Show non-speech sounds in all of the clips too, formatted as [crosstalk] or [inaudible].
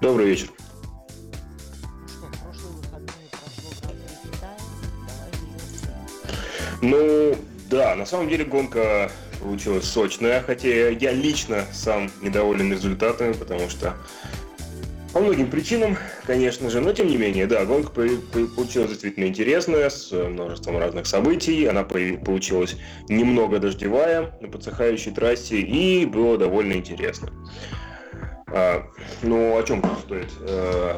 Добрый вечер. Ну, да, на самом деле гонка получилась сочная, хотя я лично сам недоволен результатами, потому что по многим причинам, конечно же, но тем не менее, да, гонка получилась действительно интересная, с множеством разных событий. Она получилась немного дождевая на подсыхающей трассе и было довольно интересно. А, ну, о чем стоит э,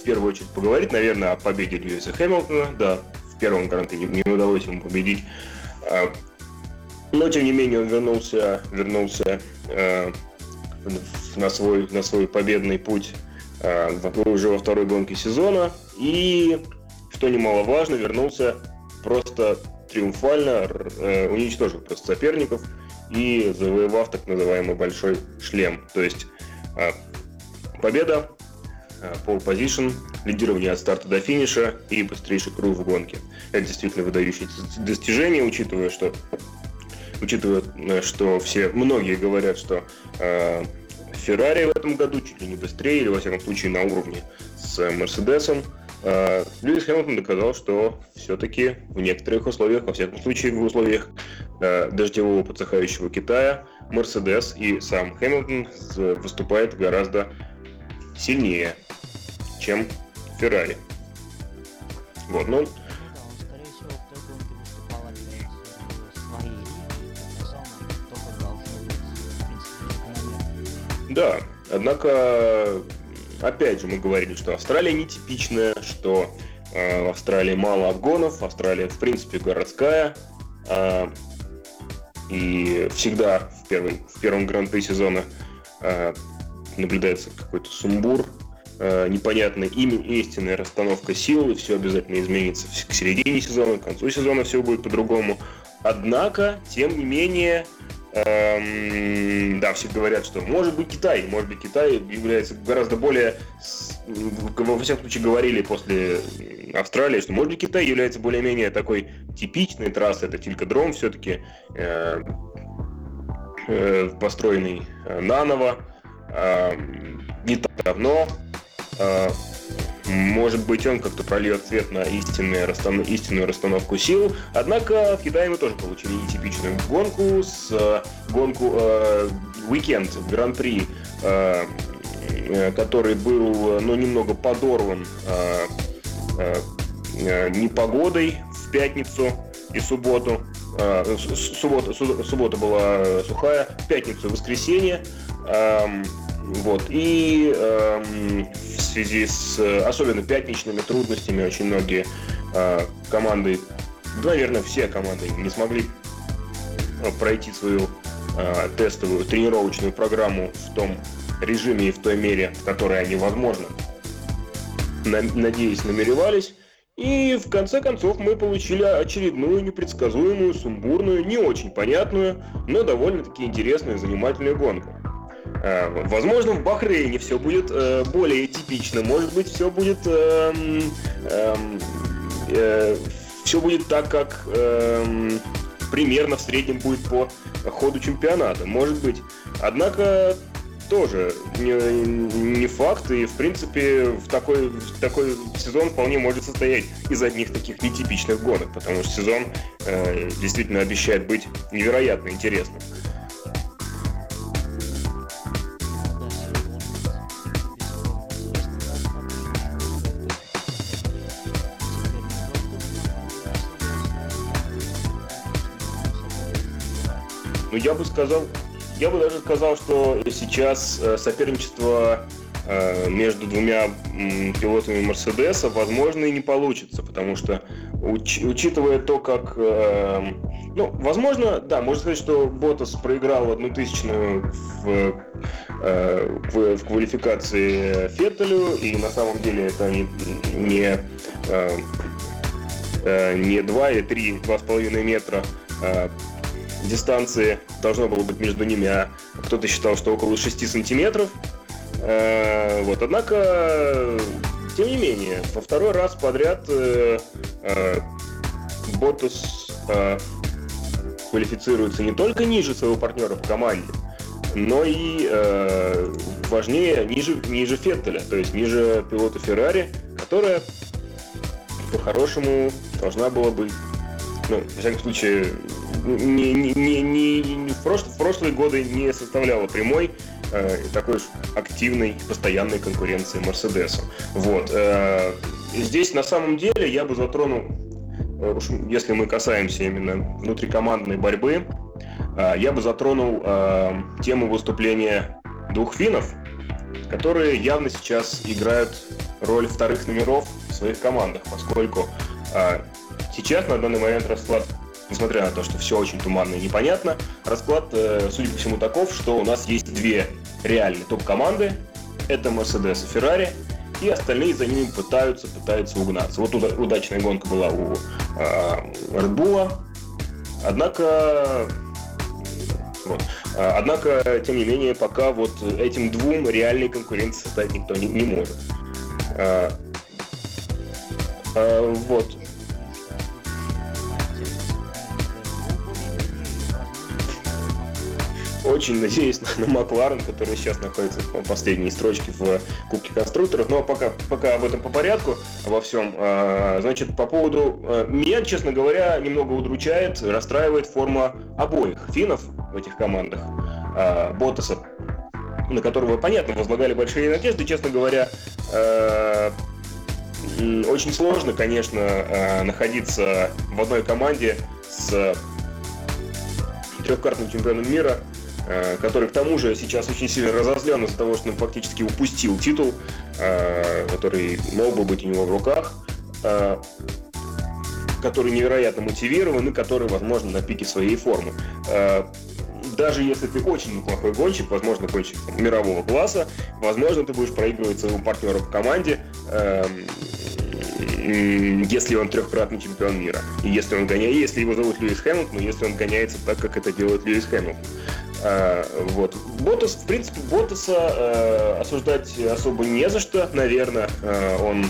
в первую очередь поговорить, наверное, о победе Льюиса Хэмилтона. Да, в первом гранте не, не удалось ему победить. А, но, тем не менее, он вернулся, вернулся э, на свой, на свой победный путь э, уже во второй гонке сезона. И, что немаловажно, вернулся просто триумфально, уничтожил просто соперников и завоевав так называемый большой шлем. То есть э, победа, э, pole position, лидирование от старта до финиша и быстрейший круг в гонке. Это действительно выдающееся достижение, учитывая, что учитывая, э, что все, многие говорят, что э, Феррари в этом году чуть ли не быстрее, или во всяком случае на уровне с Мерседесом. Э, Льюис Хэмилтон доказал, что все-таки в некоторых условиях, во всяком случае в условиях э, дождевого подсыхающего Китая, Мерседес и сам Хэмилтон выступает гораздо сильнее, чем Феррари. Вот, ну, Да, однако, опять же, мы говорили, что Австралия нетипичная, что э, в Австралии мало обгонов, Австралия, в принципе, городская, э, и всегда в, первый, в первом гран-при сезона э, наблюдается какой-то сумбур, э, непонятная имя, истинная расстановка сил, и все обязательно изменится к середине сезона, к концу сезона все будет по-другому. Однако, тем не менее, Эм, да, все говорят, что может быть Китай, может быть Китай является гораздо более, во всяком случае говорили после Австралии, что может быть Китай является более-менее такой типичной трассой, это Тилькодром все-таки, э, э, построенный э, наново, э, не так давно, э, может быть, он как-то прольет свет на истинную, расстанов... истинную расстановку сил. Однако в Китае мы тоже получили нетипичную гонку с э, гонку э, Weekend Гран-при, э, э, который был ну, немного подорван э, э, э непогодой в пятницу и субботу. Э, суббота, суббота была сухая, в пятницу и воскресенье. Э, вот. И э, в связи с особенно пятничными трудностями очень многие э, команды, наверное, все команды не смогли э, пройти свою э, тестовую тренировочную программу в том режиме и в той мере, в которой они, возможно, на, надеюсь, намеревались. И в конце концов мы получили очередную непредсказуемую, сумбурную, не очень понятную, но довольно-таки интересную и занимательную гонку. Э, возможно, в Бахрейне все будет э, более типично. Может быть, все будет э, э, э, все будет так, как э, примерно в среднем будет по ходу чемпионата. Может быть. Однако тоже не, не факт, и в принципе в такой, в такой сезон вполне может состоять из одних таких нетипичных гонок, потому что сезон э, действительно обещает быть невероятно интересным. Ну, я бы сказал, я бы даже сказал, что сейчас э, соперничество э, между двумя пилотами Мерседеса, возможно, и не получится, потому что, уч, учитывая то, как... Э, ну, возможно, да, можно сказать, что Ботас проиграл одну тысячную в, в, в квалификации Феттелю, и на самом деле это не, не, не 2 или 3, 2,5 метра дистанции должно было быть между ними, а кто-то считал, что около 6 сантиметров. Э, вот, однако, тем не менее, во второй раз подряд э, э, Ботус квалифицируется не только ниже своего партнера по команде, но и э, важнее ниже, ниже Феттеля, то есть ниже пилота Феррари, которая по-хорошему должна была бы, ну, во всяком случае, не, не, не, не, в, прош, в прошлые годы не составляла прямой э, такой активной, постоянной конкуренции Мерседесу. Вот. Э, здесь на самом деле я бы затронул, э, если мы касаемся именно внутрикомандной борьбы, э, я бы затронул э, тему выступления двух финнов, которые явно сейчас играют роль вторых номеров в своих командах, поскольку э, сейчас на данный момент расклад несмотря на то, что все очень туманно и непонятно, расклад, э, судя по всему, таков, что у нас есть две реальные топ-команды. Это Mercedes и Ferrari, и остальные за ними пытаются, пытаются угнаться. Вот удачная гонка была у э, Red Bull, однако вот. А, однако, тем не менее, пока вот этим двум реальной конкуренции создать никто не, не может. А, а, вот. Очень надеюсь на, на Макларен, который сейчас находится в последней строчке в Кубке конструкторов. Но пока, пока об этом по порядку, во всем. А, значит, по поводу... А, меня, честно говоря, немного удручает, расстраивает форма обоих финнов в этих командах. А, Ботаса, на которого, понятно, возлагали большие надежды, честно говоря, а, очень сложно, конечно, а, находиться в одной команде с трехкратным чемпионом мира, который к тому же сейчас очень сильно разозлен из-за того, что он фактически упустил титул, э, который мог бы быть у него в руках, э, который невероятно мотивирован и который, возможно, на пике своей формы. Даже если ты очень неплохой гонщик, возможно, гонщик мирового класса, возможно, ты будешь проигрывать своему партнеру в команде, эм, если он трехкратный чемпион мира. Если он гоняет, если его зовут Льюис Хэмилтон, если он гоняется так, как это делает Льюис Хэмилтон. А, вот. Ботас, в принципе, Ботаса э, осуждать особо не за что, наверное. Э, он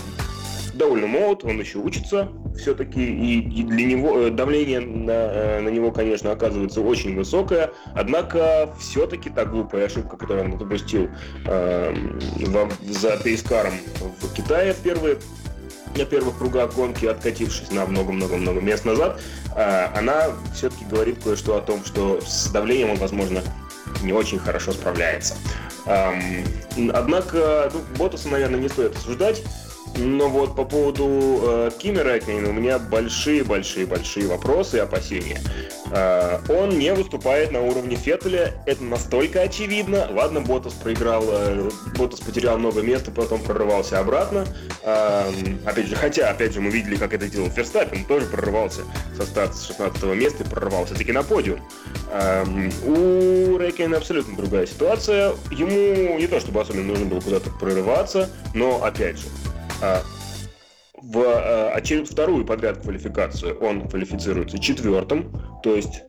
довольно молод, он еще учится все-таки, и, и для него э, давление на, на него, конечно, оказывается очень высокое, однако все-таки та глупая ошибка, которую он допустил э, за пейскаром в Китае в первые на первых кругах гонки, откатившись на много-много-много мест назад, а, она все-таки говорит кое-что о том, что с давлением он, возможно, не очень хорошо справляется. Однако ну, Ботаса, наверное, не стоит осуждать. Но вот по поводу э, Кими Рэкнина у меня большие-большие-большие вопросы и опасения. Э, он не выступает на уровне Феттеля, это настолько очевидно. Ладно, Ботас проиграл, э, Ботас потерял много места, потом прорывался обратно. Э, опять же, хотя, опять же, мы видели, как это делал Ферстаппин, тоже прорывался со старта с 16 места и прорывался таки на подиум. Э, у Рэкина абсолютно другая ситуация. Ему не то чтобы особенно нужно было куда-то прорываться, но, опять же, в а, вторую подряд квалификацию он квалифицируется четвертым, то есть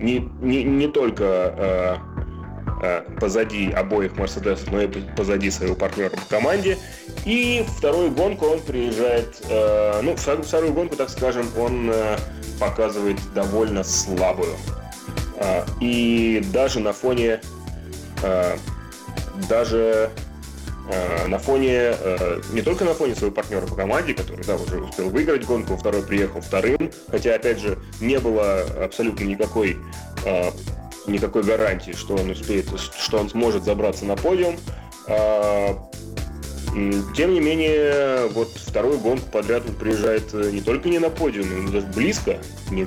не, не, не только а, позади обоих Мерседесов, но и позади своего партнера по команде. И вторую гонку он приезжает, ну, вторую гонку, так скажем, он показывает довольно слабую. И даже на фоне даже Э, на фоне, э, не только на фоне своего партнера по команде, который, да, уже успел выиграть гонку, второй приехал вторым, хотя, опять же, не было абсолютно никакой, э, никакой гарантии, что он успеет, что он сможет забраться на подиум. Тем не менее, вот вторую гонку подряд он приезжает э, не только не на подиум, но даже близко, не,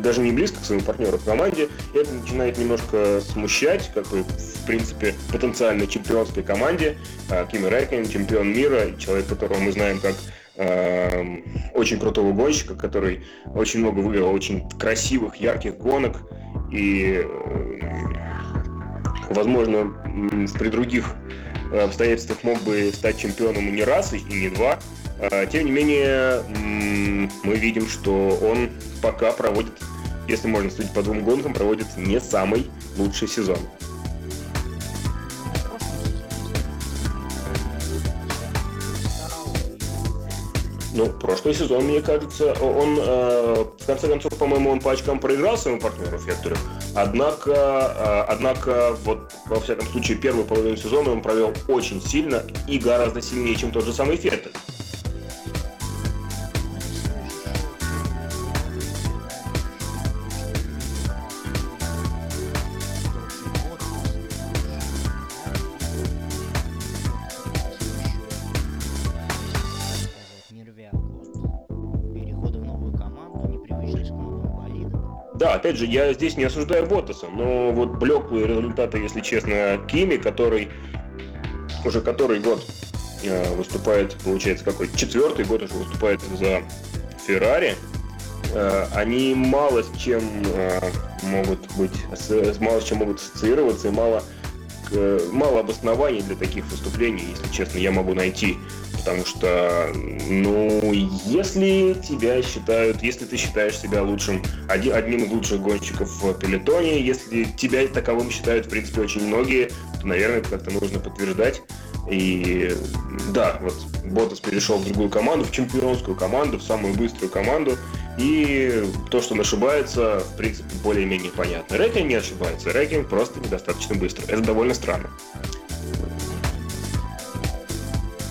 даже не близко к своему партнеру в команде. И это начинает немножко смущать, как бы, в принципе, потенциальной чемпионской команде. А, Кими Рэйкен, чемпион мира, человек, которого мы знаем как э, очень крутого гонщика, который очень много выиграл очень красивых, ярких гонок. И, э, возможно, при других обстоятельствах мог бы стать чемпионом не раз и не два. Э, тем не менее, мы видим, что он пока проводит, если можно судить по двум гонкам, проводит не самый лучший сезон. Ну, прошлый сезон, мне кажется, он, э, в конце концов, по-моему, он по очкам проиграл своему партнеру Фектору. Однако, э, однако, вот, во всяком случае, первую половину сезона он провел очень сильно и гораздо сильнее, чем тот же самый Феттель. Опять же, я здесь не осуждаю Ботаса, но вот блеклые результаты, если честно, Кими, который уже который год э, выступает, получается, какой четвертый год уже выступает за Феррари, э, они мало с чем э, могут быть, мало с чем могут ассоциироваться и мало, мало обоснований для таких выступлений, если честно, я могу найти потому что, ну, если тебя считают, если ты считаешь себя лучшим, один, одним из лучших гонщиков в пелетоне, если тебя таковым считают, в принципе, очень многие, то, наверное, как-то нужно подтверждать. И да, вот Ботас перешел в другую команду, в чемпионскую команду, в самую быструю команду. И то, что он ошибается, в принципе, более-менее понятно. Рэкин не ошибается, Рэкин просто недостаточно быстро. Это довольно странно.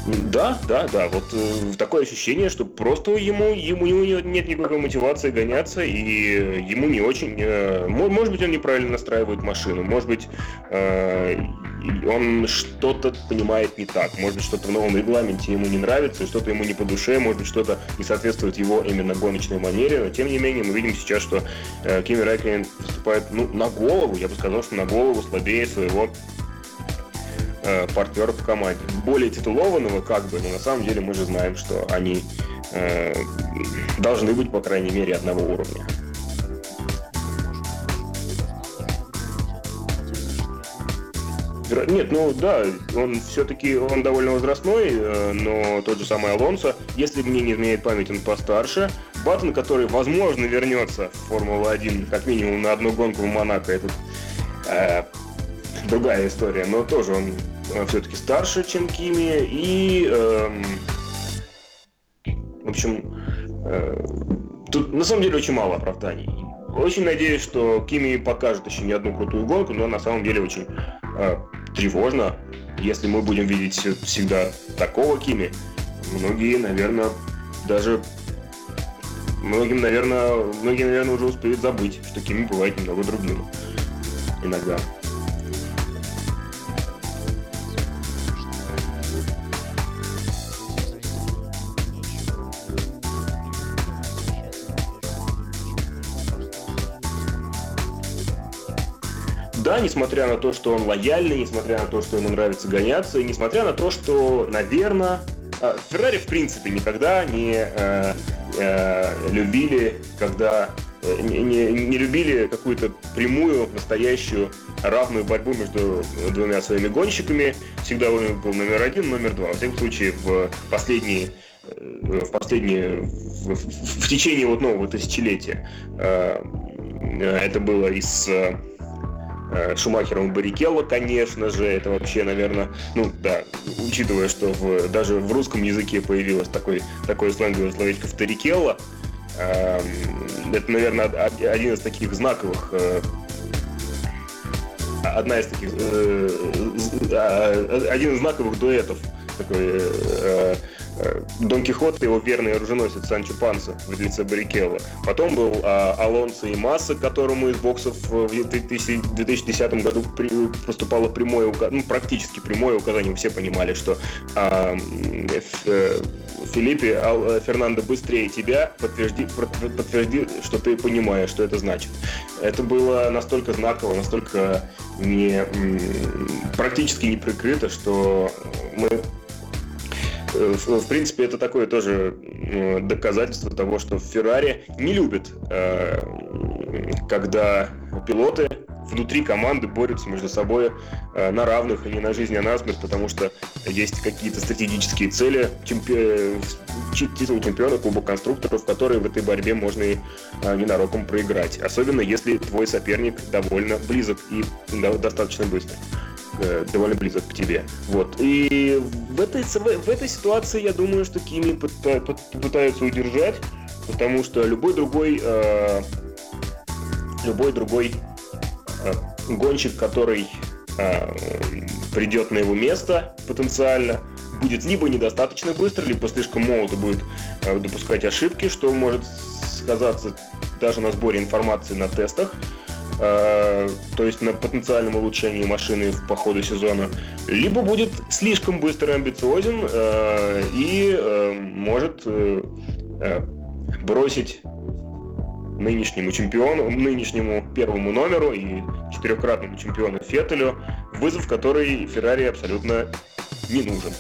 Да, да, да. Вот э, такое ощущение, что просто ему, ему, ему нет никакой мотивации гоняться, и ему не очень... Э, может быть, он неправильно настраивает машину, может быть, э, он что-то понимает не так, может быть, что-то в новом регламенте ему не нравится, что-то ему не по душе, может быть, что-то не соответствует его именно гоночной манере, но тем не менее мы видим сейчас, что э, Кими Райклин выступает ну, на голову, я бы сказал, что на голову слабее своего э, партнера команде. Более титулованного, как бы, но на самом деле мы же знаем, что они э, должны быть, по крайней мере, одного уровня. Нет, ну да, он все-таки он довольно возрастной, э, но тот же самый Алонсо, если мне не изменяет память, он постарше. Баттон, который, возможно, вернется в Формулу-1 как минимум на одну гонку в Монако, это э, другая история, но тоже он все-таки старше, чем Кими, и, э, в общем, э, тут на самом деле очень мало оправданий. Очень надеюсь, что Кими покажет еще не одну крутую гонку, но на самом деле очень э, тревожно, если мы будем видеть всегда такого Кими. Многие, наверное, даже многим, наверное, многие, наверное, уже успеют забыть, что Кими бывает немного другим иногда. Несмотря на то, что он лояльный, несмотря на то, что ему нравится гоняться, и несмотря на то, что, наверное, а, Феррари в принципе никогда не э, э, любили, когда э, не, не, не любили какую-то прямую, настоящую, равную борьбу между двумя своими гонщиками. Всегда он был номер один, номер два. Во всяком случае, в последние э, в последние в, в, в течение вот нового тысячелетия э, это было из Э, Шумахером Баррикелло, конечно же, это вообще, наверное, ну да, учитывая, что в, даже в русском языке появилось такой, такое сленговое словечко «вторикелло», э, это, наверное, один из таких знаковых э, одна из таких э, э, один из знаковых дуэтов такой Дон Кихот и его верный оруженосец Санчо Панса в лице Баррикелло. Потом был а, Алонсо и Масса, которому из боксов в 2010 году при, поступало прямое, ну, практически прямое указание. Все понимали, что а, э, Филиппе Ал, Фернандо быстрее тебя, подтвержди, подтвержди, что ты понимаешь, что это значит. Это было настолько знаково, настолько не, практически не прикрыто, что мы Э, в принципе, это такое тоже доказательство того, что Феррари не любит, э, когда пилоты внутри команды борются между собой э, на равных и не на жизнь, а на смерть, потому что есть какие-то стратегические цели, чемпи... титул чемпиона, кубок конструкторов, которые в этой борьбе можно и ненароком проиграть. Особенно если твой соперник довольно близок и достаточно быстро. Довольно близок к тебе. Вот. И в этой, в этой ситуации я думаю, что Кими попытаются удержать, потому что любой другой э, любой другой э, гонщик, который э, придет на его место потенциально, будет либо недостаточно быстро, либо слишком молод и будет э, допускать ошибки, что может сказаться даже на сборе информации на тестах, э, то есть на потенциальном улучшении машины по ходу сезона, либо будет слишком быстро амбициозен э, и э, может бросить нынешнему чемпиону, нынешнему первому номеру и четырехкратному чемпиону Феттелю вызов, который Феррари абсолютно не нужен.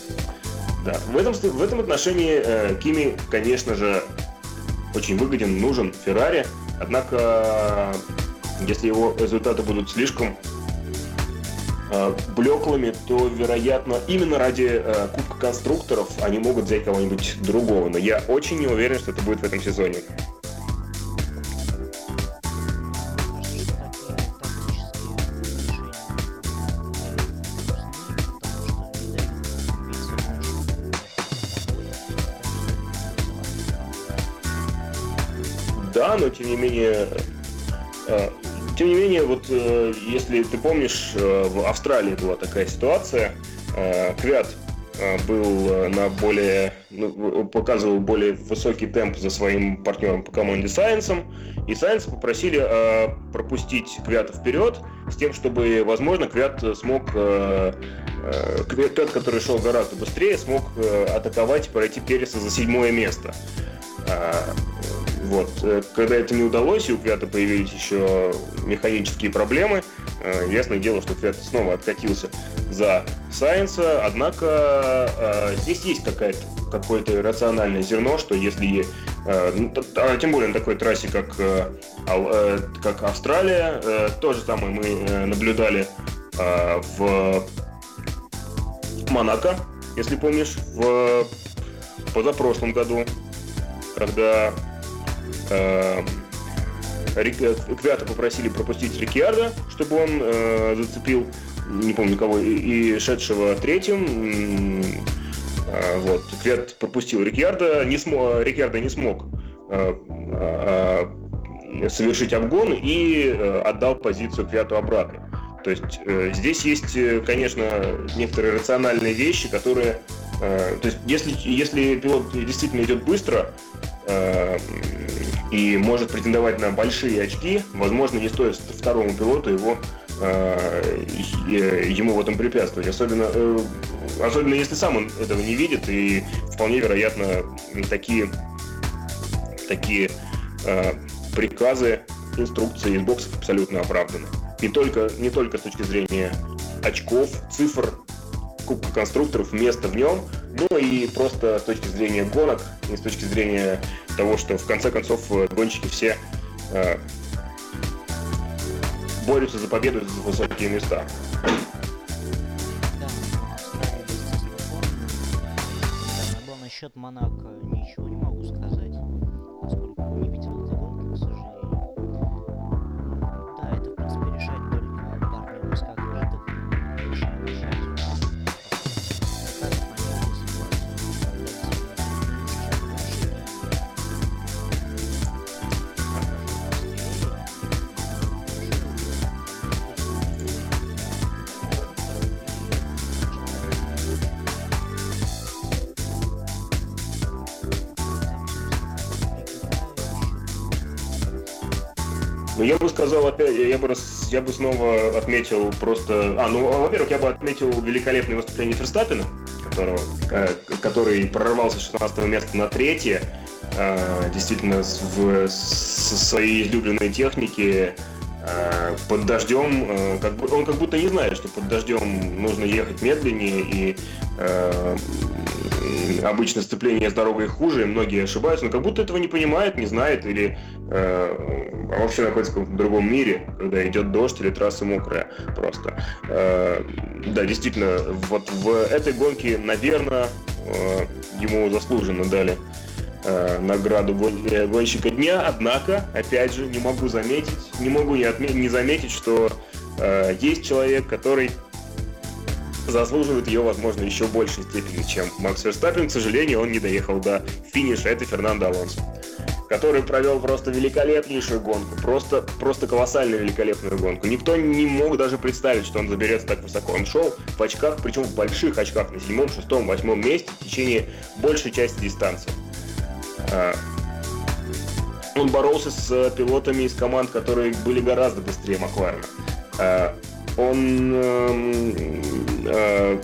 Да. В, этом, в этом отношении э, Кими, конечно же, очень выгоден, нужен Феррари, однако если его результаты будут слишком э, блеклыми, то, вероятно, именно ради э, Кубка конструкторов они могут взять кого-нибудь другого. Но я очень не уверен, что это будет в этом сезоне. Да, но тем не менее, э, тем не менее, вот э, если ты помнишь, э, в Австралии была такая ситуация, Квят был на более, ну, показывал более высокий темп за своим партнером по команде Сайенсом, и Сайенс попросили пропустить Квята вперед, с тем, чтобы, возможно, Квят смог, Квят, который шел гораздо быстрее, смог атаковать и пройти Переса за седьмое место. Вот. Э, когда это не удалось, и у Квята появились еще механические проблемы, э, ясное дело, что Квят снова откатился за Сайенса, однако э, здесь есть какая-то какое-то рациональное зерно, что если, ну, а тем более на такой трассе, как, как Австралия, то же самое мы наблюдали в Монако, если помнишь, в позапрошлом году, когда Квята попросили пропустить Рикьярда, чтобы он э, зацепил, не помню кого, и, и шедшего третьим. Э, вот. Квят пропустил Рикьярда, не смог, Рикьярда не смог э, э, совершить обгон и э, отдал позицию Квяту обратно. То есть э, здесь есть, э, конечно, некоторые рациональные вещи, которые... Э, то есть если, если пилот действительно идет быстро, э, и может претендовать на большие очки, возможно, не стоит второму пилоту его э, ему в этом препятствовать. Особенно, э, особенно если сам он этого не видит, и вполне вероятно такие, такие э, приказы, инструкции из боксов абсолютно оправданы. Не только, не только с точки зрения очков, цифр, Кубка конструкторов, места в нем, но и просто с точки зрения гонок, и с точки зрения того, что в конце концов э, гонщики все э, борются за победу за высокие места. Да, насчет Монако ничего не могу сказать, поскольку не видел я бы сказал опять, я бы, я бы снова отметил просто... А, ну, во-первых, я бы отметил великолепное выступление Ферстаппина, которого, э, который прорвался с 16 места на третье, э, действительно в, со своей излюбленной техники. э, под дождем, как бы, он как будто не знает, что под дождем нужно ехать медленнее, и обычно сцепление с дорогой хуже, и многие ошибаются, но как будто этого не понимает, не знает, или э, вообще находится в каком-то другом мире, когда идет дождь или трасса мокрая просто. Э, да, действительно, вот в этой гонке, наверное, э, ему заслуженно дали э, награду гон- гонщика дня, однако, опять же, не могу заметить, не могу не, отме- не заметить, что э, есть человек, который заслуживает ее, возможно, еще большей степени, чем Макс Верстаппин. К сожалению, он не доехал до финиша. Это Фернандо Алонсо который провел просто великолепнейшую гонку, просто, просто колоссально великолепную гонку. Никто не мог даже представить, что он заберется так высоко. Он шел в очках, причем в больших очках, на седьмом, шестом, восьмом месте в течение большей части дистанции. А, он боролся с пилотами из команд, которые были гораздо быстрее Макларена. А, он эм, э,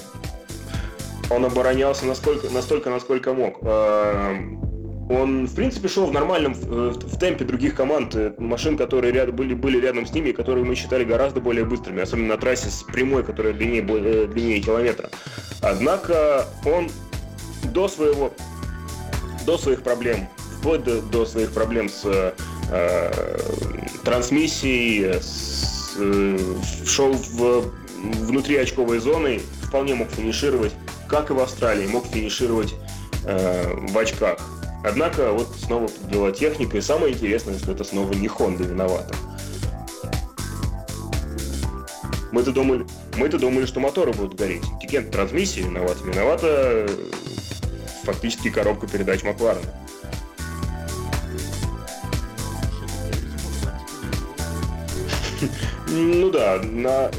он оборонялся насколько, настолько, насколько мог. Он, в принципе, шел в нормальном в, темпе других команд, э, машин, которые ряд, были, были рядом с ними, которые мы считали гораздо более быстрыми, особенно на трассе с прямой, которая длиннее, длиннее километра. Однако он до своего до своих проблем, вплоть до, до своих проблем с э, трансмиссией, с, э, шел в, внутри очковой зоны, вполне мог финишировать, как и в Австралии, мог финишировать э, в очках. Однако вот снова подвела техника, и самое интересное, что это снова не Honda виновата. Мы-то думали, мы-то думали, что моторы будут гореть. Тикент трансмиссии виноват. Виновата фактически коробка передач Макларена. Ну да, на,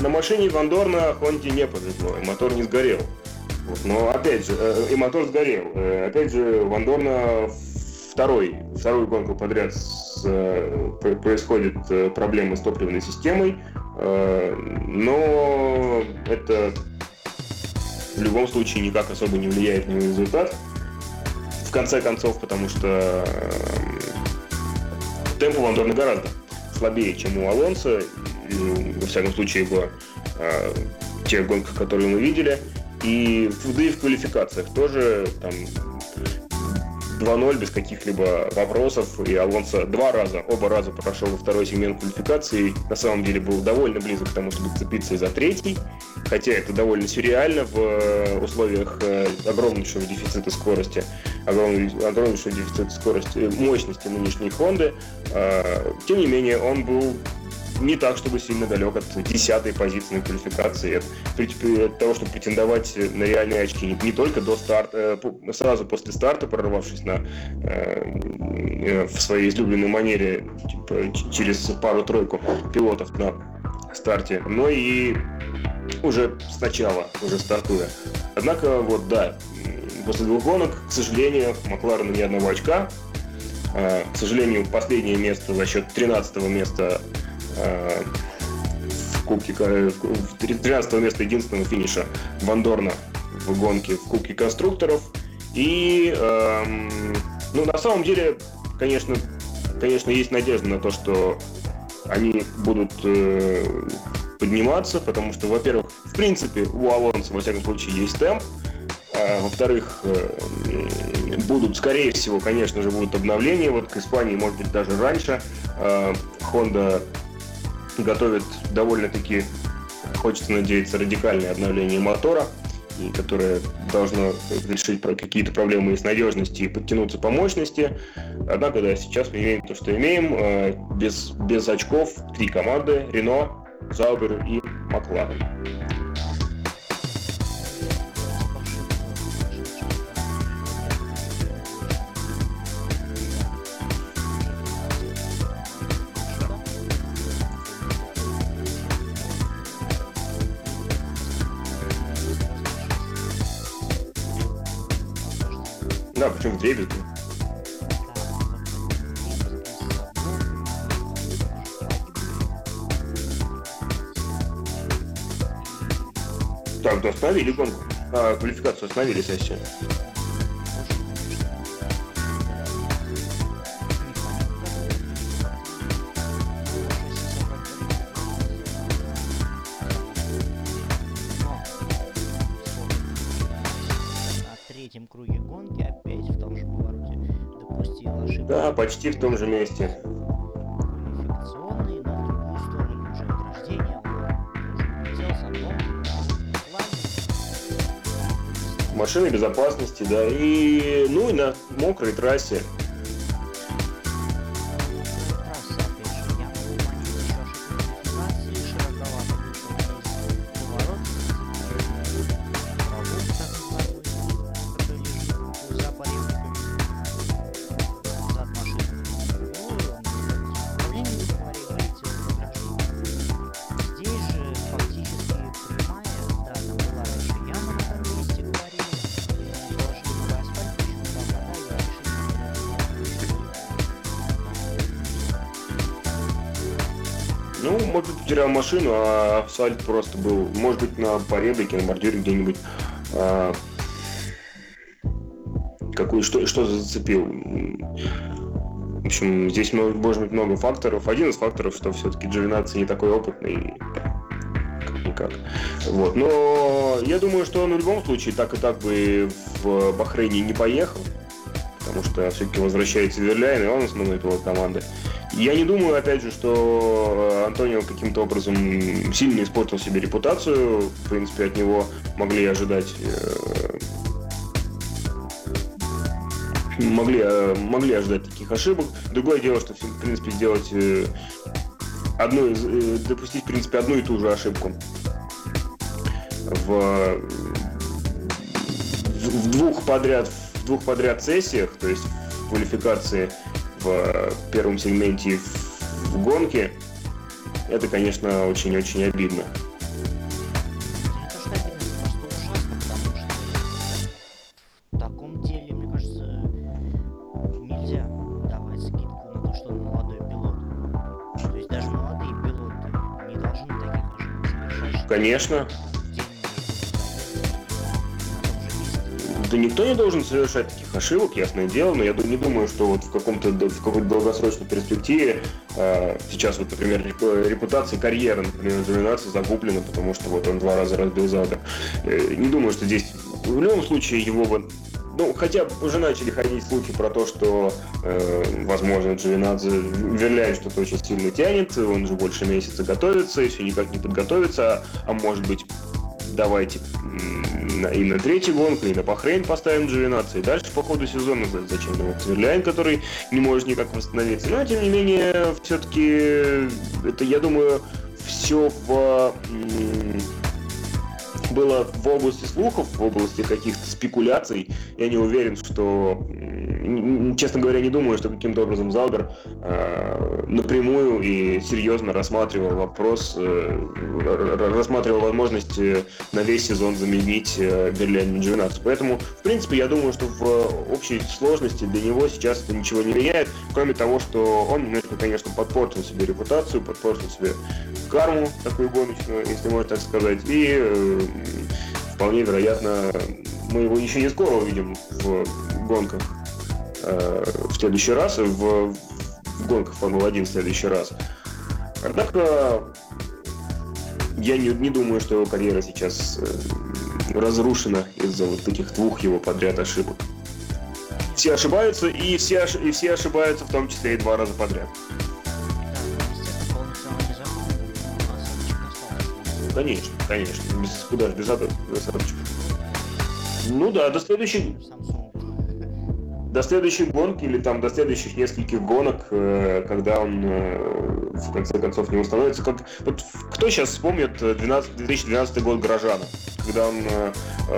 на машине Вандорна Хонде не повезло, и мотор не сгорел. Но опять же, э, и мотор сгорел. Э, опять же, Вандорна второй, вторую гонку подряд с, э, происходит проблемы с топливной системой, но это в любом случае никак особо не влияет на результат. В конце концов, потому что темп у Вандорна гораздо слабее, чем у Алонса, во всяком случае, в тех гонках, которые мы видели. И, да и в квалификациях тоже там 2-0 без каких-либо вопросов. И Алонсо два раза, оба раза прошел во второй сегмент квалификации. На самом деле был довольно близок к тому, чтобы цепиться за третий. Хотя это довольно сюрреально в э, условиях э, огромнейшего дефицита скорости, огромнейшего дефицита скорости, э, мощности нынешней Хонды. А, тем не менее, он был не так, чтобы сильно далек от десятой позиции на квалификации, от, от того, чтобы претендовать на реальные очки не, не только до старта, э, сразу после старта, прорвавшись на, э, в своей излюбленной манере типа, через пару-тройку пилотов на старте, но и уже сначала, уже стартуя. Однако, вот да, после двух гонок, к сожалению, Макларена ни одного очка. Э, к сожалению, последнее место за счет 13 места Э, в Кубке, в 13 место единственного финиша Вандорна в гонке в Кубке конструкторов. И, эм, ну, на самом деле, конечно, конечно, есть надежда на то, что они будут э, подниматься, потому что, во-первых, в принципе, у Алонса, во всяком случае, есть темп, а, во-вторых, э, будут, скорее всего, конечно же, будут обновления. Вот к Испании, может быть, даже раньше. Э, Honda готовит довольно-таки, хочется надеяться, радикальное обновление мотора, которое должно решить какие-то проблемы с надежностью и подтянуться по мощности. Однако, да, сейчас мы имеем то, что имеем. Э, без, без очков три команды – Рено, Заубер и Макларен. Дребезги. Так, да, остановили гонку. А, квалификацию остановили сессию. Почти в том же месте. Машины безопасности, да, и ну и на мокрой трассе потерял машину, а асфальт просто был, может быть, на поребрике, на бордюре где-нибудь. А, какую, что, что зацепил? В общем, здесь может быть много факторов. Один из факторов, что все-таки Джовинаци не такой опытный, как-никак. Вот. Но я думаю, что он в любом случае так и так бы в Бахрейне не поехал, потому что все-таки возвращается Верляйн, и он основной пилот команды. Я не думаю, опять же, что Антонио каким-то образом сильно испортил себе репутацию. В принципе, от него могли ожидать э, могли, э, могли ожидать таких ошибок. Другое дело, что, в принципе, сделать э, одну из, допустить, в принципе, одну и ту же ошибку в, в двух подряд в двух подряд сессиях, то есть в квалификации в первом сегменте в гонке, это, конечно, очень-очень обидно. В Да никто не должен совершать таких ошибок, ясное дело, но я не думаю, что вот в каком-то в какой-то долгосрочной перспективе э, сейчас вот, например, репутация карьеры, например, Джовинаци загублена, потому что вот он два раза разбил Залда. Э, не думаю, что здесь в любом случае его бы ну, хотя уже начали ходить слухи про то, что, э, возможно, Джовинадзе Верляй что-то очень сильно тянет, он же больше месяца готовится, еще никак не подготовится, а, а может быть, давайте и на третью гонку, и на Бахрейн поставим G12, и дальше по ходу сезона зачем нам Цверляйн, который не может никак восстановиться. Но, тем не менее, все-таки это, я думаю, все в было в области слухов, в области каких-то спекуляций. Я не уверен, что, честно говоря, не думаю, что каким-то образом Залбер э, напрямую и серьезно рассматривал вопрос, э, рассматривал возможность э, на весь сезон заменить э, Берлин 12. Поэтому, в принципе, я думаю, что в общей сложности для него сейчас это ничего не меняет, кроме того, что он немножко, конечно, подпортил себе репутацию, подпортил себе карму такую гоночную, если можно так сказать, и э, вполне вероятно, мы его еще не скоро увидим в гонках э, в следующий раз, в, в гонках Формулы-1 в следующий раз. Однако я не, не думаю, что его карьера сейчас э, разрушена из-за вот таких двух его подряд ошибок. Все ошибаются, и все, и все ошибаются, в том числе и два раза подряд. Конечно, конечно. Без, куда же без осадочков. Ну да, до следующей... До следующей гонки или там до следующих нескольких гонок, э, когда он э, в конце концов не установится. Как, вот кто сейчас вспомнит 12, 2012 год Горожана, когда он э,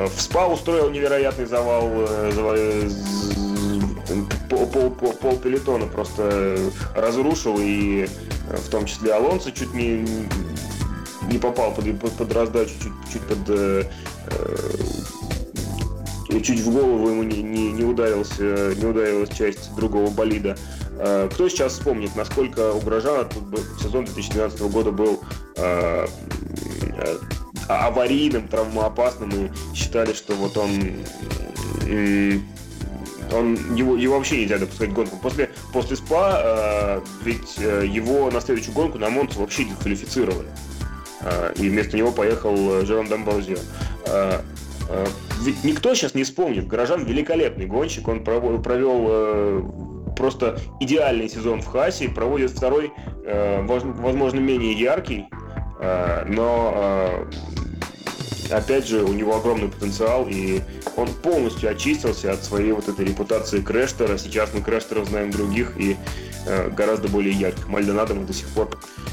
в СПА устроил невероятный завал, завал пол, пол, пол, пол пелетона просто разрушил, и в том числе Алонсо чуть не, не попал под, под, под раздачу, чуть, чуть под э, э, чуть в голову ему не, не, не ударился, не ударилась часть другого болида. Э, кто сейчас вспомнит, насколько у Грожана тут сезон 2012 года был э, э, аварийным, травмоопасным, и считали, что вот он э, он, его, его вообще нельзя допускать гонку. После, после СПА э, ведь его на следующую гонку на Монту вообще дисквалифицировали. А, и вместо него поехал э, Жером Домброзио. А, а, ведь никто сейчас не вспомнит. Горожан великолепный гонщик, он провел э, просто идеальный сезон в Хасе, проводит второй, э, возможно, менее яркий, но опять же, у него огромный потенциал, и он полностью очистился от своей вот этой репутации Крэштера. Сейчас мы Крэштеров знаем других и гораздо более ярких. Мальдонадо мы до сих пор Э,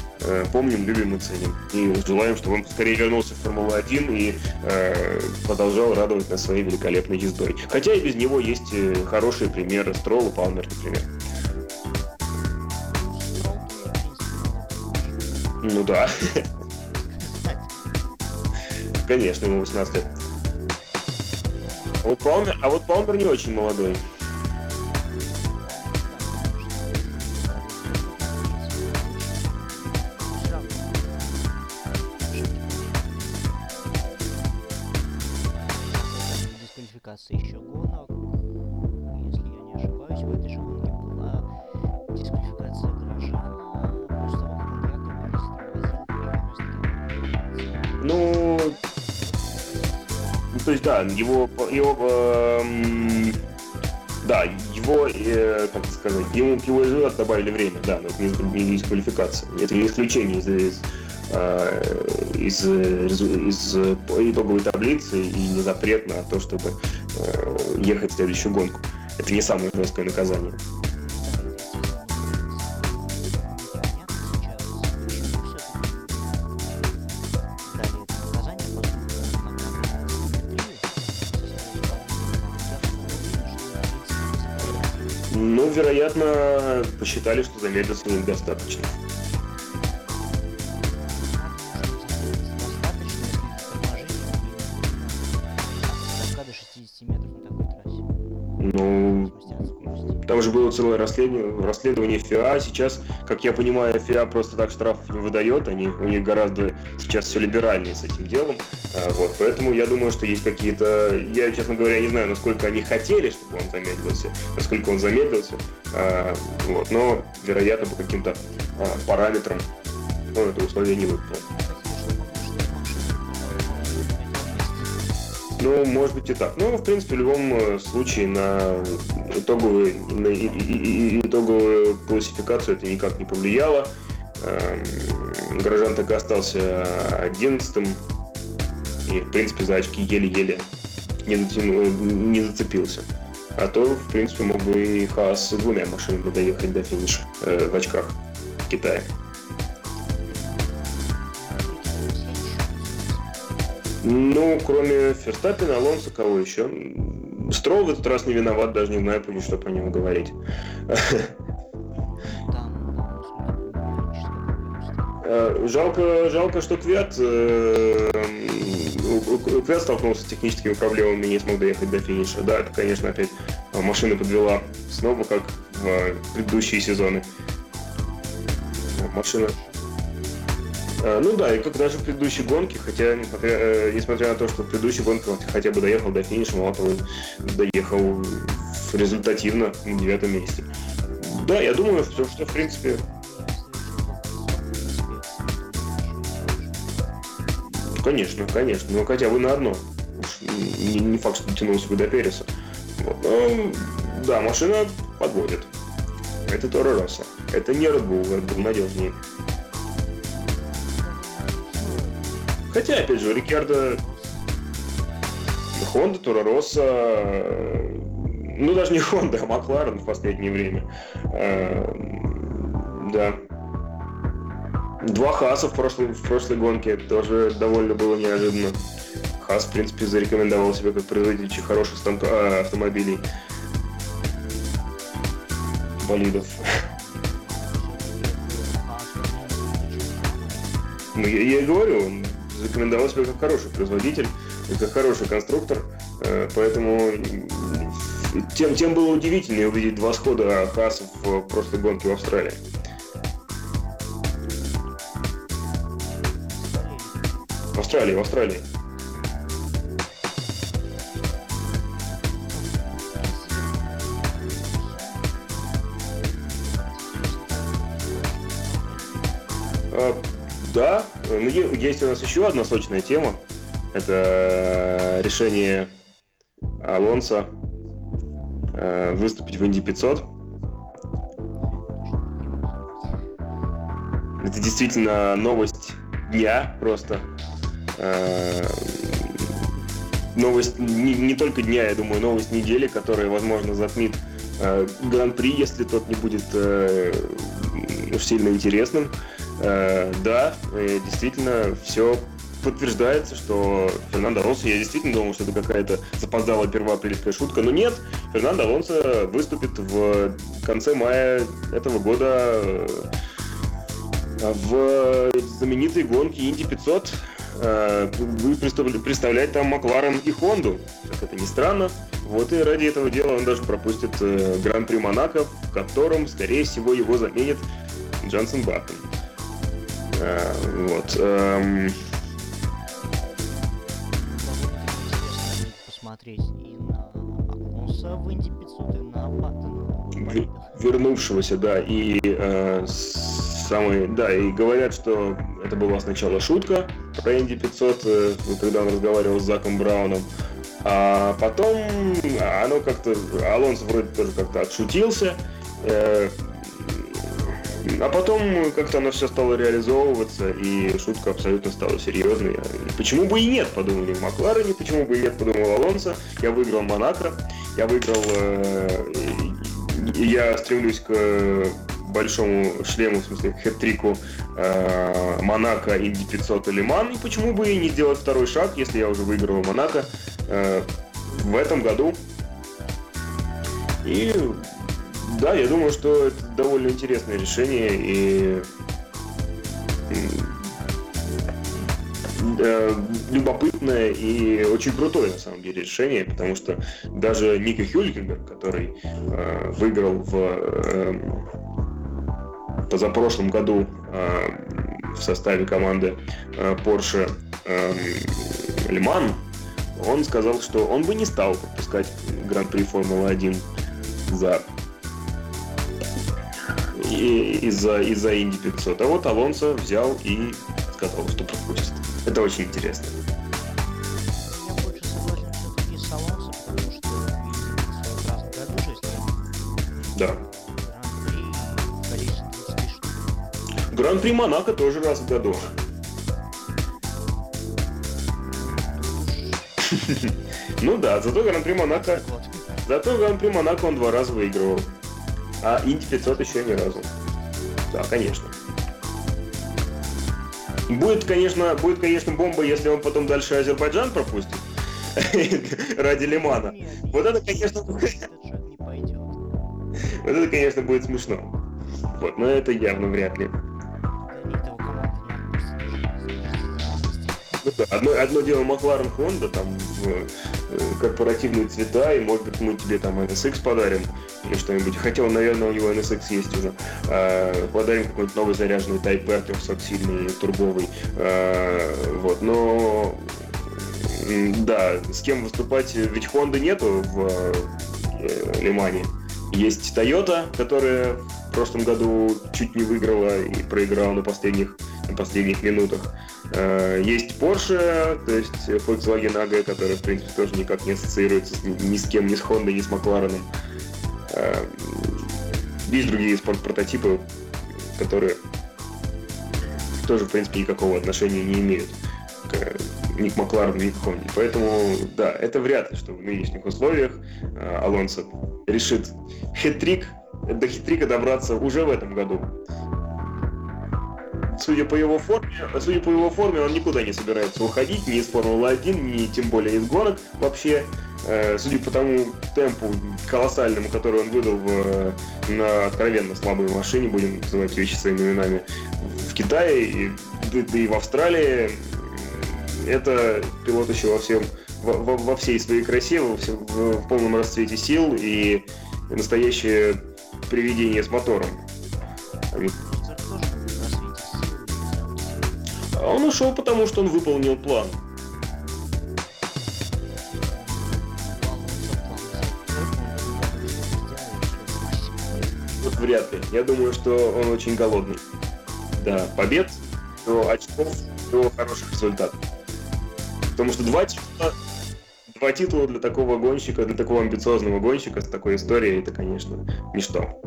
помним, любим и ценим. И желаем, чтобы он скорее вернулся в Формулу-1 и э, продолжал радовать нас своей великолепной ездой. Хотя и без него есть э, хорошие примеры. Стролл Палмер, например. Ну да. Конечно, ему 18 лет. А вот Палмер, а вот Палмер не очень молодой. Его, его эм, да, его, э, как сказать, ему к его результату добавили время, да, но это не, не дисквалификация. Это исключение из, из, э, из, из итоговой таблицы и не запрет на то, чтобы э, ехать в следующую гонку. Это не самое жесткое наказание. Вероятно, посчитали, что замедлиться недостаточно. Ну, там же было целое расследование, расследование ФИА. Сейчас, как я понимаю, ФИА просто так штрафов не выдает. Они, у них гораздо сейчас все либеральнее с этим делом. А, вот, поэтому я думаю, что есть какие-то... Я, честно говоря, не знаю, насколько они хотели, чтобы он замедлился, насколько он замедлился. А, вот, но, вероятно, по каким-то а, параметрам он это условие не выполнил. Ну, может быть и так. Ну, в принципе, в любом э, случае на итоговую, на итоговую классификацию это никак не повлияло. Эм, Горожан так и остался одиннадцатым. И, в принципе, за очки еле-еле не, затянул, не зацепился. А то, в принципе, мог бы и Хаас с двумя машинами доехать до финиша э, в очках в Китае. Ну, кроме Ферстаппина, Алонса, кого еще? Строл в этот раз не виноват, даже не знаю, что по нему говорить. [laughs] жалко, жалко, что Квят, э, Квят столкнулся с техническими проблемами и не смог доехать до финиша. Да, это, конечно, опять машина подвела снова, как в предыдущие сезоны. Машина Э, ну да, и как даже в предыдущей гонке, хотя, несмотря, э, несмотря на то, что в предыдущей гонке он хотя бы доехал до финиша, мало того, доехал результативно на девятом месте. Да, я думаю, что, что в принципе... Конечно, конечно, но хотя бы на одно. Не, не факт, что дотянулся бы до Переса. Вот. Но, да, машина подводит. Это Торо Росса. Это не Red Bull, Red Bull надежнее. Хотя, опять же, Рикардо, Хонда, Тура Росса, ну даже не Хонда, а Макларен в последнее время. Э, да. Два Хаса в прошлой, в прошлой гонке, тоже довольно было неожиданно. Хас, в принципе, зарекомендовал себя как производитель хороших станка, а, автомобилей. Болидов. Ну, я, я и говорю, он зарекомендовал себя как хороший производитель, как хороший конструктор, э, поэтому тем, тем было удивительнее увидеть два схода Хаса в прошлой гонке в Австралии. Австралии, в Австралии. А, да, ну, есть у нас еще одна сочная тема. Это решение Алонса э, выступить в Инди 500. Это действительно новость дня просто. Э, новость не, не только дня, я думаю, новость недели, которая, возможно, затмит э, Гран-при, если тот не будет э, сильно интересным. Э, да, э, действительно, все подтверждается, что Фернандо Алонсо, я действительно думал, что это какая-то запоздалая первоапрельская шутка, но нет, Фернандо Алонсо выступит в конце мая этого года э, в знаменитой гонке Инди 500 будет представлять там Макларен и Хонду. Как это ни странно. Вот и ради этого дела он даже пропустит Гран-при Монако, в котором, скорее всего, его заменит Джонсон Баттон. Э, вот. Эм... Посмотреть и на вернувшегося в Инди 500 и на Баттон. Вернувшегося, да, и э, самый, да, и говорят, что это была сначала шутка про Инди 500, э, когда он разговаривал с Заком Брауном, а потом оно как-то, Алонсо вроде тоже как-то отшутился, э, а потом как-то оно все стало реализовываться, и шутка абсолютно стала серьезной. Почему бы и нет, подумали в Макларене, почему бы и нет, подумал Алонсо. Я выиграл Монако, я выиграл... Э, я стремлюсь к большому шлему, в смысле, хэт-трику э, Монако, Инди 500 и Лиман. И почему бы и не сделать второй шаг, если я уже выиграл Монако э, в этом году. И да, я думаю, что это довольно интересное решение и э, любопытное и очень крутое на самом деле решение, потому что даже Ника Хюлькингер, который э, выиграл в э, позапрошлом году э, в составе команды э, Porsche э, Лиман, он сказал, что он бы не стал пропускать Гран-при Формулы-1 за из-за из-за Инди 500. А вот Алонсо взял и сказал, что пропустит. Это очень интересно. Я Гран-при Монако тоже раз в году. [laughs] Ну да, зато Гран-при Монако... Зато Гран-при Монако он два раза выигрывал. А Инди 500 еще ни разу. Да, конечно. Будет, конечно, будет, конечно, бомба, если он потом дальше Азербайджан пропустит. [laughs] Ради Лимана. Вот это, конечно. [laughs] Вот это, конечно, будет смешно. Вот, но это явно вряд ли. Ну да, одно, одно дело Макларен Honda, там в, э, корпоративные цвета, и может быть мы тебе там NSX подарим или что-нибудь. Хотя, наверное, у него NSX есть уже. А, подарим какой-нибудь новый заряженный Type R 300 сильный, турбовый. А, вот, но да, с кем выступать, ведь Honda нету в э, Лимане. Есть Toyota, которая в прошлом году чуть не выиграла и проиграла на последних, на последних минутах. Э, Есть Porsche, то есть Volkswagen AG, который, в принципе, тоже никак не ассоциируется ни с кем, ни с Honda, ни с Маклареном. Э, Есть другие спорт-прототипы, которые тоже, в принципе, никакого отношения не имеют к, ни к Макларену, ни к Honda. Поэтому, да, это вряд ли, что в нынешних условиях э, Алонсо решит хитрик, до хитрика добраться уже в этом году. Судя по его форме, судя по его форме, он никуда не собирается уходить, ни из Формулы-1, ни тем более из гонок вообще. Э, Судя по тому темпу колоссальному, который он выдал в, на откровенно слабой машине, будем называть вещи своими именами, в Китае и, да, и в Австралии, это пилот еще во всем во, во- всей своей красе, во всем- в, в полном расцвете сил и настоящее привидение с мотором. Он ушел, потому что он выполнил план. Вот вряд ли. Я думаю, что он очень голодный. Да, побед, до очков, до хороших результатов. Потому что два титула, два титула для такого гонщика, для такого амбициозного гонщика с такой историей, это, конечно, ничто.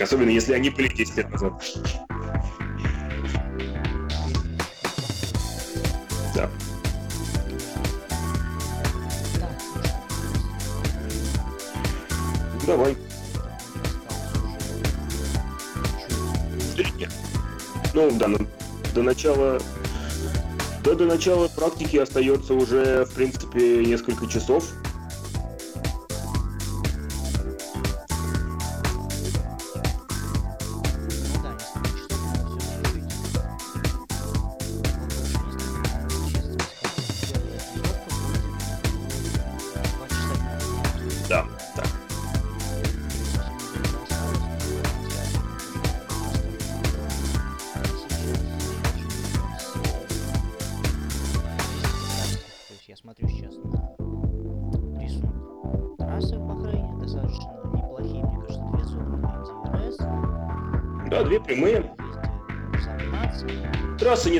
Особенно если они были 10 лет назад. Да. Давай. Ну, да, ну, до начала... Да, до начала практики остается уже, в принципе, несколько часов.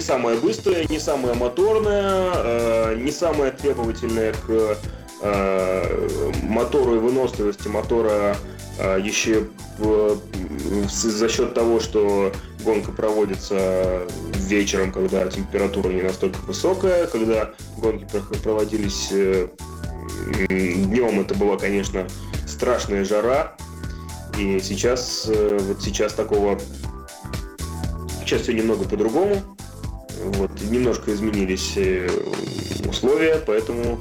Самая быстрая, не самая моторная, э, не самая требовательная к э, мотору и выносливости мотора э, еще в, за счет того, что гонка проводится вечером, когда температура не настолько высокая, когда гонки проводились э, днем, это была, конечно, страшная жара, и сейчас, э, вот сейчас такого Сейчас все немного по-другому. Вот, немножко изменились э, условия, поэтому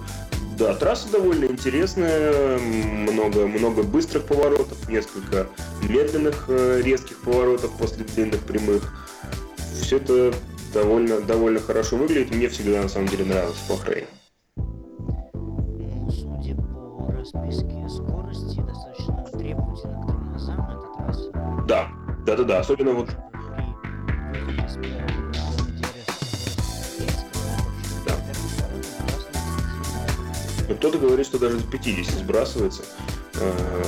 да, трасса довольно интересная, много, много быстрых поворотов, несколько медленных э, резких поворотов после длинных прямых. Все это довольно, довольно хорошо выглядит. Мне всегда на самом деле нравилось в. Ну, судя по расписке скорости, достаточно требовательна к тормозам эта трасса. Да, да-да-да, особенно вот Кто-то говорит, что даже до 50 сбрасывается. Э,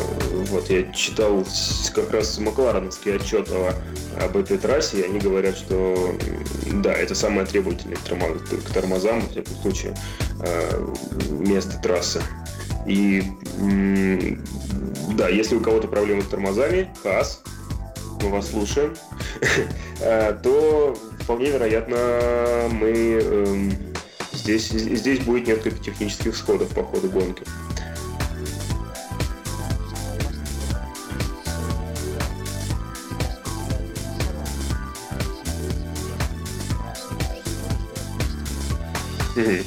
вот, я читал как раз маклареновский отчет об этой трассе, и они говорят, что да, это самое требовательное к тормозам, в всяком случае, э, место трассы. И да, если у кого-то проблемы с тормозами, ХАС, мы вас слушаем, [laughs] э, то вполне вероятно мы эм, Здесь, здесь будет несколько технических сходов по ходу гонки. И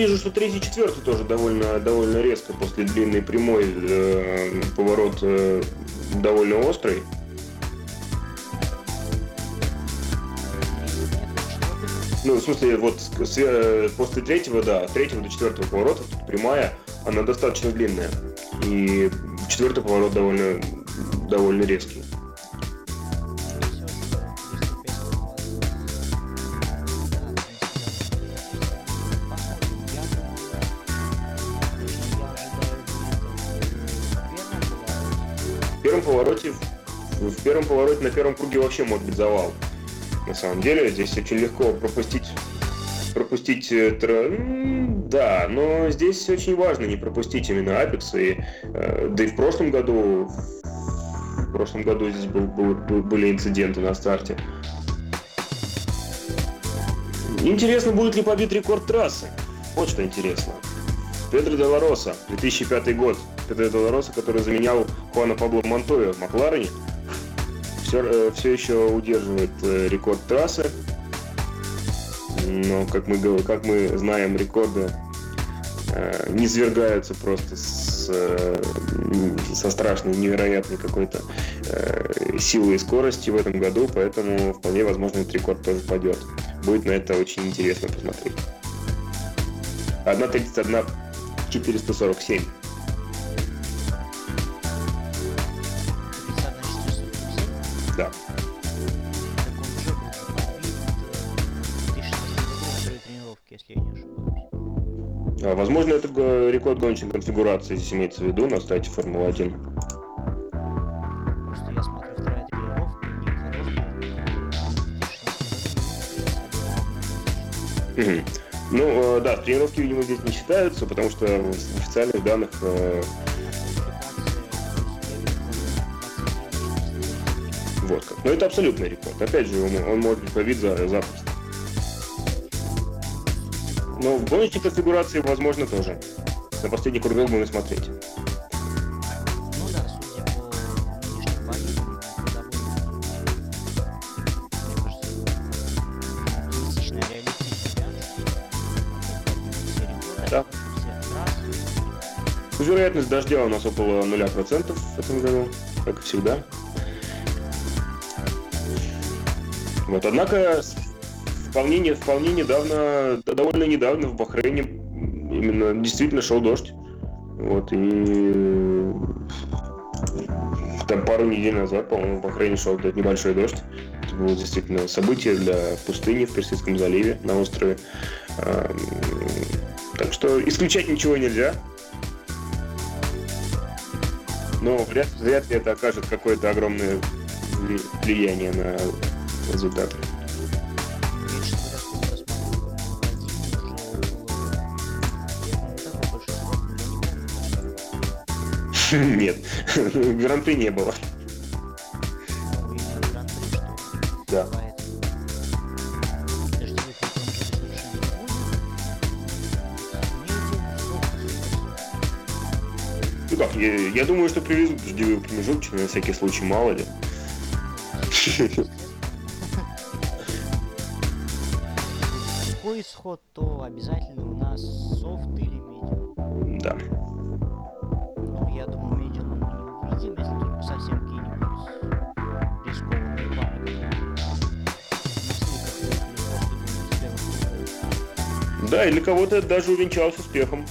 вижу, что третий, четвертый тоже довольно, довольно резко после длинной прямой э, поворот э, довольно острый. Ну, в смысле, вот с, после третьего, да, третьего до четвертого поворота, прямая, она достаточно длинная. И четвертый поворот довольно, довольно резкий. Повороте, в первом повороте на первом круге вообще может быть завал. На самом деле здесь очень легко пропустить пропустить э, да, но здесь очень важно не пропустить именно Апекс и э, да и в прошлом году в прошлом году здесь был, был, были инциденты на старте. Интересно, будет ли побит рекорд трассы. Вот что интересно. Педро Делароса, 2005 год. Педро Делароса, который заменял Хуана Пабло Монтоя в Макларене, все, э, все еще удерживает э, рекорд трассы. Но, как мы, как мы знаем, рекорды э, не свергаются просто с, со страшной, невероятной какой-то э, силой и скоростью в этом году, поэтому вполне возможно этот рекорд тоже падет. Будет на это очень интересно посмотреть. 1.31 447. Да. А, возможно, это рекорд гоночной конфигурации здесь имеется в виду на сайте Формулы-1. Просто я смотрю вторая тренировка, не ну, э, да, тренировки, видимо, здесь не считаются, потому что в официальных данных вот как. Но это абсолютный рекорд. Опять же, он, он может быть побит за запросто. Но в гоночной конфигурации, возможно, тоже. На последний круг будем смотреть. Вероятность дождя у нас около 0% в этом году, как и всегда. Вот, однако вполне, вполне недавно, довольно недавно в Бахрейне именно действительно шел дождь. Вот, и там пару недель назад, по-моему, в Бахрейне шел небольшой дождь. Это было действительно событие для пустыни в Персидском заливе на острове. Так что исключать ничего нельзя. Но вряд, вряд ли это окажет какое-то огромное влияние на результаты. [laughs] Нет, [laughs] гран-при не было. Да. Ну как, я, я думаю, что привезут дождевые промежутки, на всякий случай, мало ли. [laughs] Исход, то обязательно у нас софт или медиум. Да. Ну, я думаю, медиум мы не увидим, если только совсем какие-нибудь рискованные пары. Да, или кого-то даже увенчалось успехом.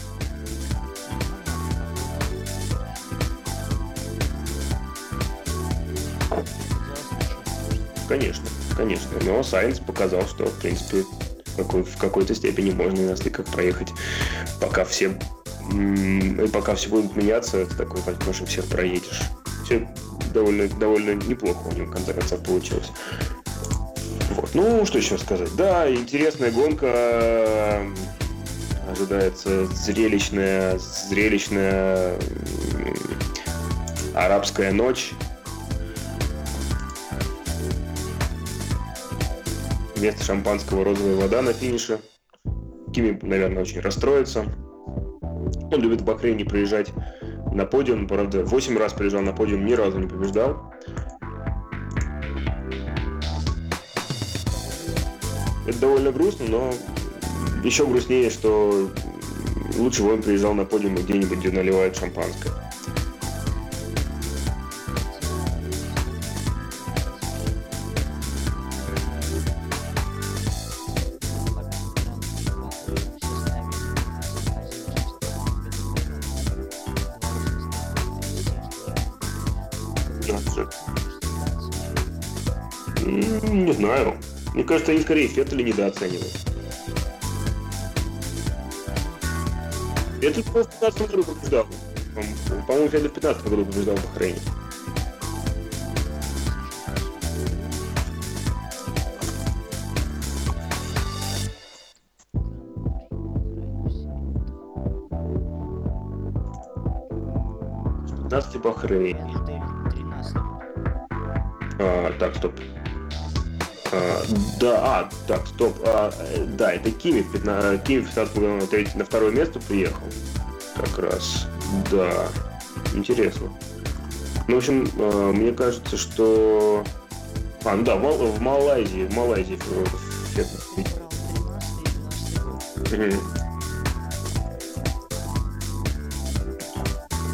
Конечно, конечно. Но Сайенс показал, что, в принципе, какой, в какой-то степени можно и на стыках проехать, пока все и пока все будут меняться, ты такой возьмешь всех проедешь. Все довольно, довольно неплохо у него в конце концов получилось. Вот. Ну, что еще сказать? Да, интересная гонка. Ожидается зрелищная, зрелищная арабская ночь. Вместо шампанского розовая вода на финише. Кими, наверное, очень расстроится. Он любит в Бахрейне приезжать на подиум. Правда, 8 раз приезжал на подиум, ни разу не побеждал. Это довольно грустно, но еще грустнее, что лучше бы он приезжал на подиум где-нибудь, где наливают шампанское. Не знаю. Мне кажется, они скорее Феттеля недооценивают. Феттель в 15 году побеждал. По-моему, Феттель в 15 году побеждал в Бахрейне. В Бахрейн. А, так, стоп. А, да, а, так, стоп. А, да, это Кими, 15, Кими в 15 году на, второе место приехал. Как раз. Да. Интересно. Ну, в общем, а, мне кажется, что... А, ну да, в, в Малайзии, в Малайзии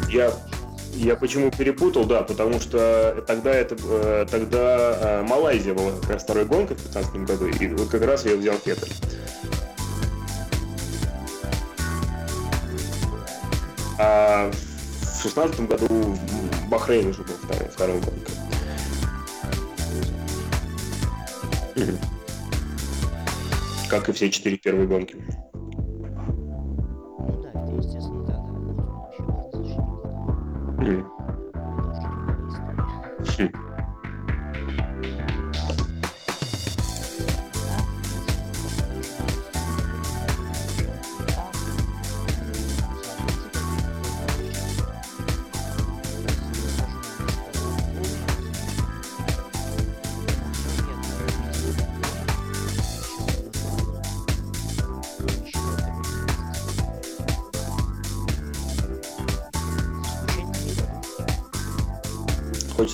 Я я почему перепутал, да, потому что тогда это э, тогда э, Малайзия была как раз второй гонкой в 2015 году, и вот как раз я взял Феттель. А в шестнадцатом году Бахрейн уже был второй, второй гонкой. Как и все четыре первые гонки. 是是。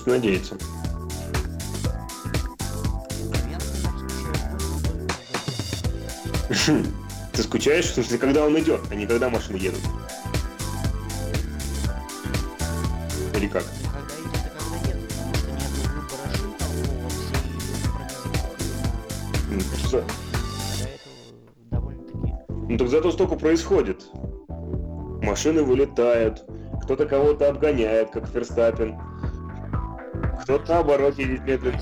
Хочется надеяться. Ты скучаешь, в смысле, когда он идет, а не когда машины едут? Или как? Ну так зато столько происходит. Машины вылетают, кто-то кого-то обгоняет, как Ферстаппин. Кто-то наоборот едет медленно.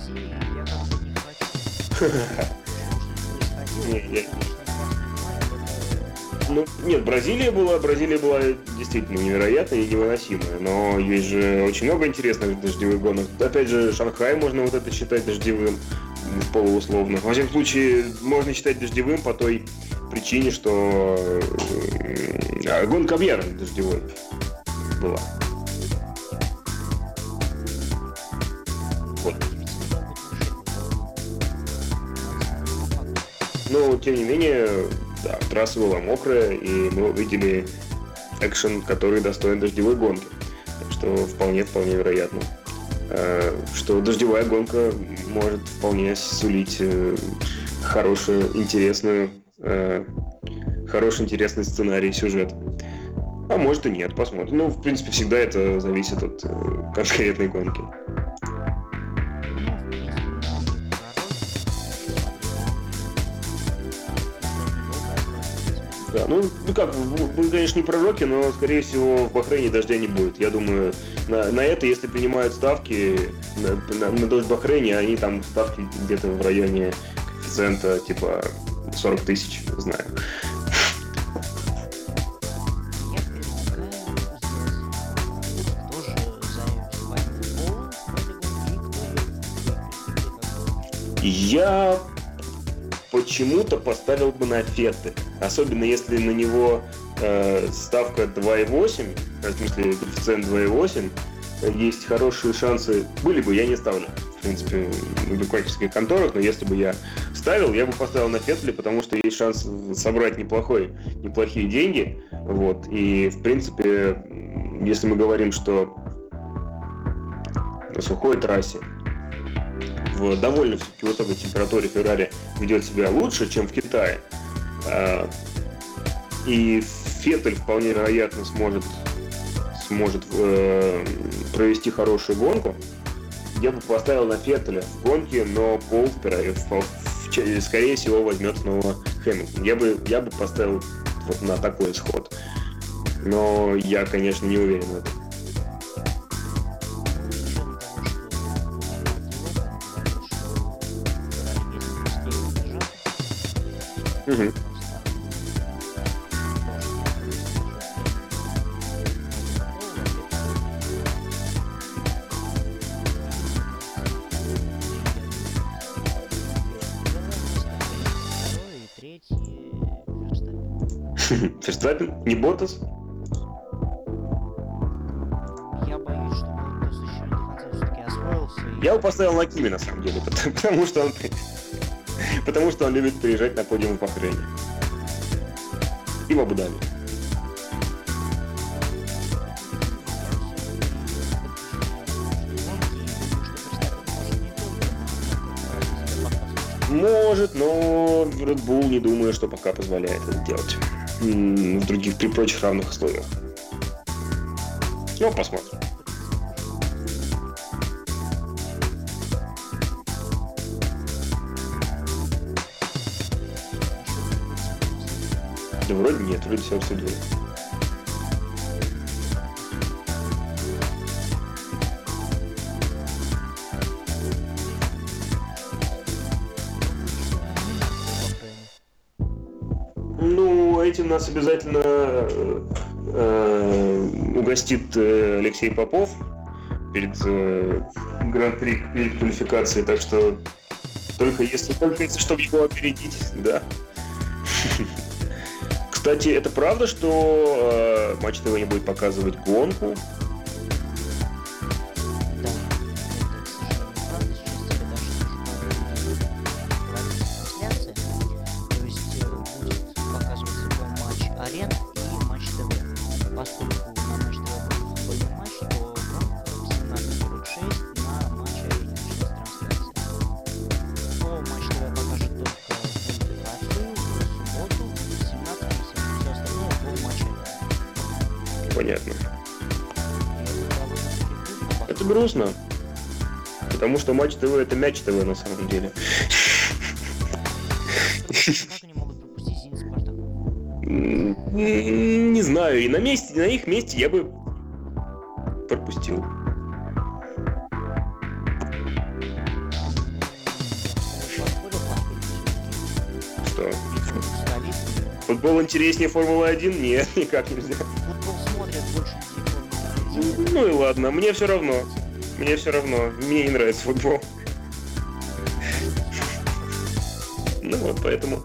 Ну, нет, Бразилия была, Бразилия была действительно невероятная и невыносимая, но есть же очень много интересных дождевых гонок. Опять же, Шанхай можно вот это считать дождевым, полуусловно. Во всяком случае, можно считать дождевым по той причине, что э, а, гонка объявлена дождевой была. Но, тем не менее, да, трасса была мокрая, и мы увидели экшен, который достоин дождевой гонки. Так что вполне, вполне вероятно, э, что дождевая гонка может вполне сулить э, хорошую, интересную, э, хороший, интересный сценарий, сюжет. А может и нет, посмотрим. Ну, в принципе, всегда это зависит от конкретной гонки. Да, ну, ну как, мы, конечно, не пророки, но, скорее всего, в Бахрейне дождя не будет. Я думаю, на, на это, если принимают ставки на, на, на дождь в Бахрейне, они там ставки где-то в районе коэффициента типа 40 тысяч, знаю. Я почему-то поставил бы на Фетты. Особенно если на него э, ставка 2,8, в смысле коэффициент 2,8, есть хорошие шансы. Были бы, я не ставлю. В принципе, в букмекерских конторах, но если бы я ставил, я бы поставил на Феттли, потому что есть шанс собрать неплохой, неплохие деньги. Вот. И, в принципе, если мы говорим, что на сухой трассе в довольно все-таки высокой температуре Феррари ведет себя лучше, чем в Китае. А, И Феттель вполне вероятно сможет, сможет э, провести хорошую гонку. Я бы поставил на Феттеля в гонке, но Пол в ч- скорее всего возьмет снова Хэмилтон. Я бы, я бы поставил вот на такой исход. Но я, конечно, не уверен в этом. Верстаппен. [laughs] Ферстаппен, не Ботас. Я боюсь, что Ботас еще не конца все-таки освоился. и- Я бы поставил на Кими, на самом деле, потому, [laughs] потому что он потому что он любит приезжать на подиум в Бахрейне. И в Абу-Даби. Может, но Red Bull не думаю, что пока позволяет это делать. В других, при прочих равных условиях. Ну, посмотрим. Да вроде нет, вроде все обсудили. Ну, этим нас обязательно э, э, угостит э, Алексей Попов перед э, гран-при, перед квалификацией, так что только если, только если, чтобы его опередить, да. [laughs] Кстати, это правда, что э, Матч ТВ не будет показывать гонку? понятно. Это грустно. Потому что матч ТВ это мяч ТВ на самом деле. Не знаю, и на месте, на их месте я бы пропустил. Что? Футбол интереснее Формулы 1? Нет, никак нельзя. Ну и ладно, мне все равно. Мне все равно. Мне не нравится футбол. Ну вот, поэтому...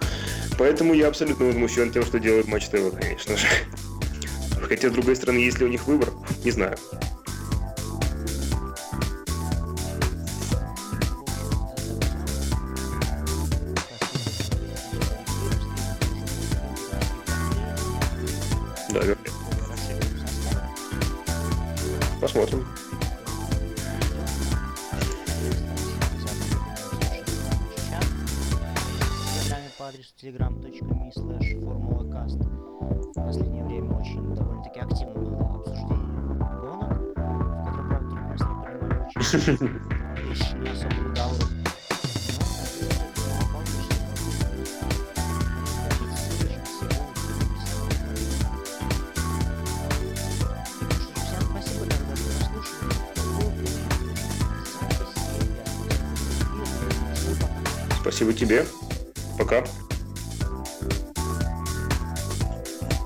Поэтому я абсолютно возмущен тем, что делает Матч ТВ, конечно же. Хотя, с другой стороны, если у них выбор, не знаю.